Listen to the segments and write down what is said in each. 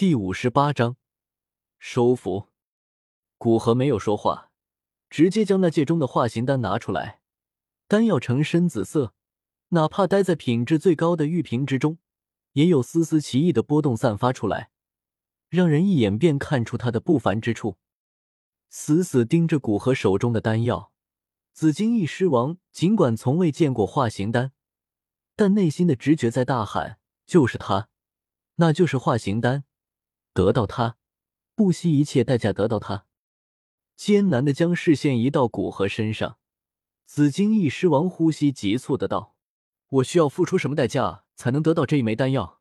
第五十八章收服。古河没有说话，直接将那戒中的化形丹拿出来。丹药呈深紫色，哪怕待在品质最高的玉瓶之中，也有丝丝奇异的波动散发出来，让人一眼便看出它的不凡之处。死死盯着古河手中的丹药，紫金翼狮王尽管从未见过化形丹，但内心的直觉在大喊：就是它，那就是化形丹。得到它，不惜一切代价得到它。艰难的将视线移到古河身上，紫金翼狮王呼吸急促的道：“我需要付出什么代价才能得到这一枚丹药？”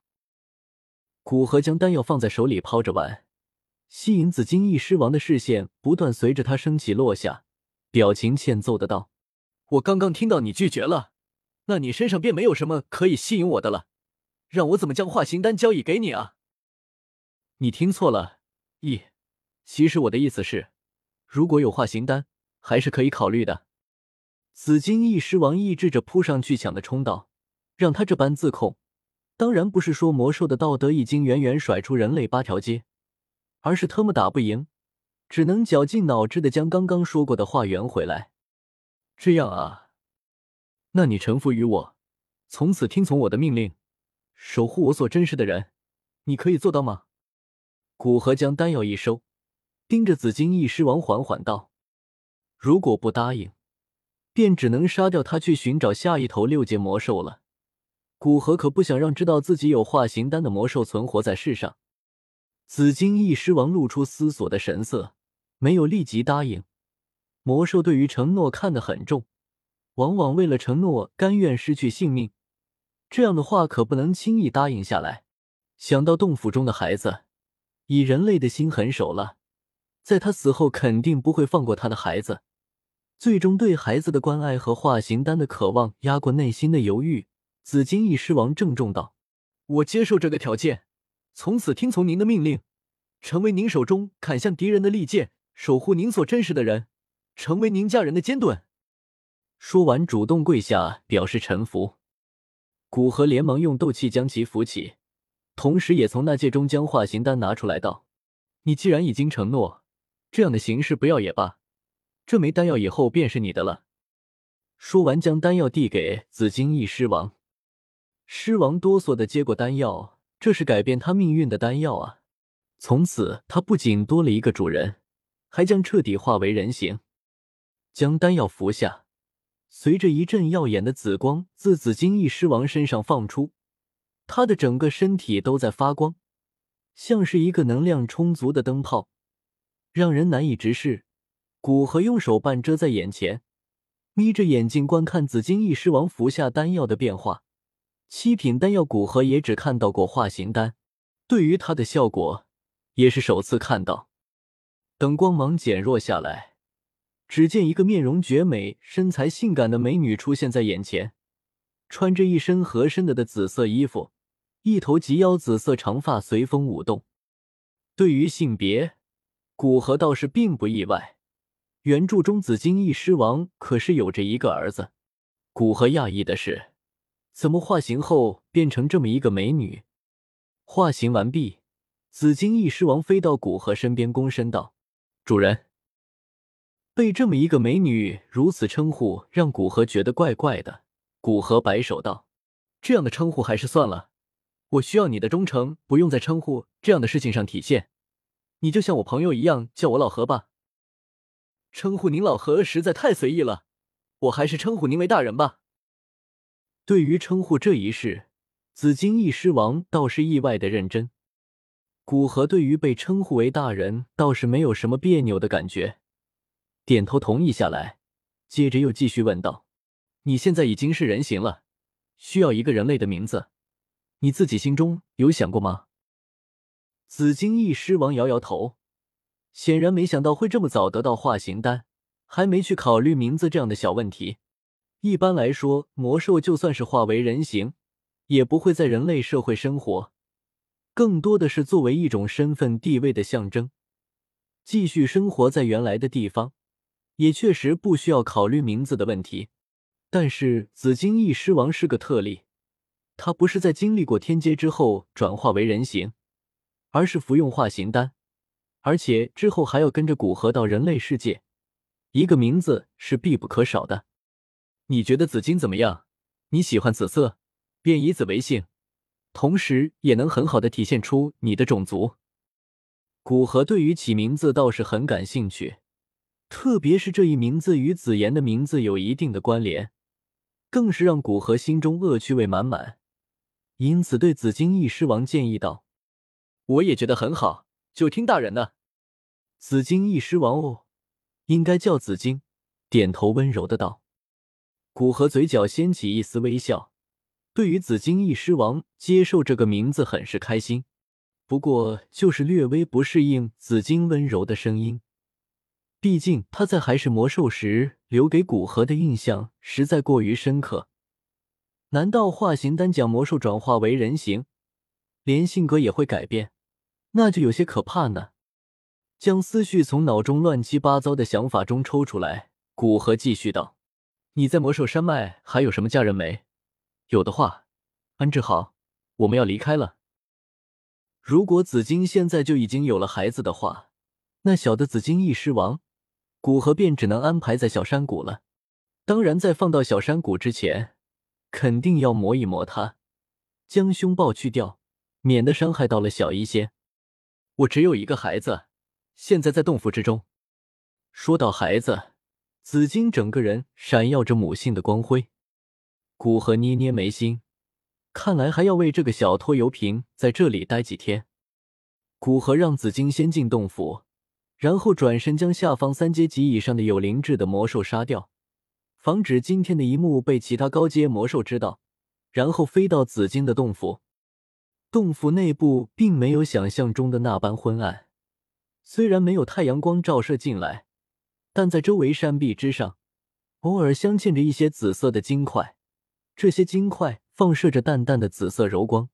古河将丹药放在手里抛着玩，吸引紫金翼狮王的视线不断随着他升起落下，表情欠揍的道：“我刚刚听到你拒绝了，那你身上便没有什么可以吸引我的了，让我怎么将化形丹交易给你啊？”你听错了，一，其实我的意思是，如果有化形丹，还是可以考虑的。紫金翼狮王抑制着扑上去抢的冲道，让他这般自控，当然不是说魔兽的道德已经远远甩出人类八条街，而是特么打不赢，只能绞尽脑汁的将刚刚说过的话圆回来。这样啊，那你臣服于我，从此听从我的命令，守护我所珍视的人，你可以做到吗？古河将丹药一收，盯着紫金翼狮王缓缓道：“如果不答应，便只能杀掉他，去寻找下一头六阶魔兽了。”古河可不想让知道自己有化形丹的魔兽存活在世上。紫金翼狮王露出思索的神色，没有立即答应。魔兽对于承诺看得很重，往往为了承诺甘愿失去性命，这样的话可不能轻易答应下来。想到洞府中的孩子。以人类的心狠手辣，在他死后肯定不会放过他的孩子。最终，对孩子的关爱和化形丹的渴望压过内心的犹豫。紫金翼狮王郑重道：“我接受这个条件，从此听从您的命令，成为您手中砍向敌人的利剑，守护您所珍视的人，成为您家人的尖盾。”说完，主动跪下表示臣服。古河连忙用斗气将其扶起。同时，也从那戒中将化形丹拿出来，道：“你既然已经承诺，这样的形式不要也罢。这枚丹药以后便是你的了。”说完，将丹药递给紫金翼狮王。狮王哆嗦的接过丹药，这是改变他命运的丹药啊！从此，他不仅多了一个主人，还将彻底化为人形。将丹药服下，随着一阵耀眼的紫光自紫金翼狮王身上放出。他的整个身体都在发光，像是一个能量充足的灯泡，让人难以直视。古河用手半遮在眼前，眯着眼睛观看紫金翼狮王服下丹药的变化。七品丹药，古河也只看到过化形丹，对于它的效果也是首次看到。等光芒减弱下来，只见一个面容绝美、身材性感的美女出现在眼前，穿着一身合身的的紫色衣服。一头及腰紫色长发随风舞动。对于性别，古河倒是并不意外。原著中紫金翼狮王可是有着一个儿子。古河讶异的是，怎么化形后变成这么一个美女？化形完毕，紫金翼狮王飞到古河身边，躬身道：“主人。”被这么一个美女如此称呼，让古河觉得怪怪的。古河摆手道：“这样的称呼还是算了。”我需要你的忠诚，不用在称呼这样的事情上体现。你就像我朋友一样，叫我老何吧。称呼您老何实在太随意了，我还是称呼您为大人吧。对于称呼这一事，紫金翼狮王倒是意外的认真。古河对于被称呼为大人倒是没有什么别扭的感觉，点头同意下来，接着又继续问道：“你现在已经是人形了，需要一个人类的名字。”你自己心中有想过吗？紫金翼狮王摇摇头，显然没想到会这么早得到化形丹，还没去考虑名字这样的小问题。一般来说，魔兽就算是化为人形，也不会在人类社会生活，更多的是作为一种身份地位的象征，继续生活在原来的地方，也确实不需要考虑名字的问题。但是紫金翼狮王是个特例。他不是在经历过天阶之后转化为人形，而是服用化形丹，而且之后还要跟着古河到人类世界，一个名字是必不可少的。你觉得紫金怎么样？你喜欢紫色，便以紫为姓，同时也能很好的体现出你的种族。古河对于起名字倒是很感兴趣，特别是这一名字与紫妍的名字有一定的关联，更是让古河心中恶趣味满满。因此，对紫金翼狮王建议道：“我也觉得很好，就听大人的。”紫金翼狮王哦，应该叫紫金。点头温柔的道。古河嘴角掀起一丝微笑，对于紫金翼狮王接受这个名字很是开心。不过，就是略微不适应紫金温柔的声音。毕竟他在还是魔兽时留给古河的印象实在过于深刻。难道化形丹将魔兽转化为人形，连性格也会改变？那就有些可怕呢。将思绪从脑中乱七八糟的想法中抽出来，古河继续道：“你在魔兽山脉还有什么家人没？有的话，安置好，我们要离开了。”如果紫金现在就已经有了孩子的话，那小的紫金翼狮王，古河便只能安排在小山谷了。当然，在放到小山谷之前，肯定要磨一磨他，将凶暴去掉，免得伤害到了小医仙。我只有一个孩子，现在在洞府之中。说到孩子，紫金整个人闪耀着母性的光辉。古河捏捏眉心。看来还要为这个小拖油瓶在这里待几天。古河让紫金先进洞府，然后转身将下方三阶级以上的有灵智的魔兽杀掉，防止今天的一幕被其他高阶魔兽知道，然后飞到紫金的洞府。洞府内部并没有想象中的那般昏暗，虽然没有太阳光照射进来，但在周围山壁之上，偶尔镶嵌着一些紫色的金块，这些金块。放射着淡淡的紫色柔光，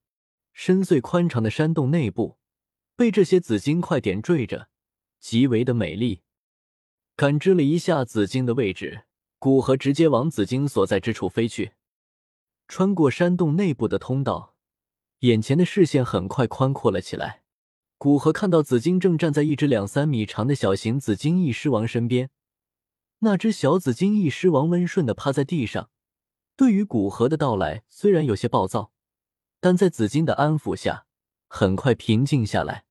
深邃宽敞的山洞内部被这些紫金块点缀着，极为的美丽。感知了一下紫金的位置，古河直接往紫金所在之处飞去。穿过山洞内部的通道，眼前的视线很快宽阔了起来。古河看到紫金正站在一只两三米长的小型紫金翼狮王身边，那只小紫金翼狮王温顺的趴在地上。对于古河的到来，虽然有些暴躁，但在紫金的安抚下，很快平静下来。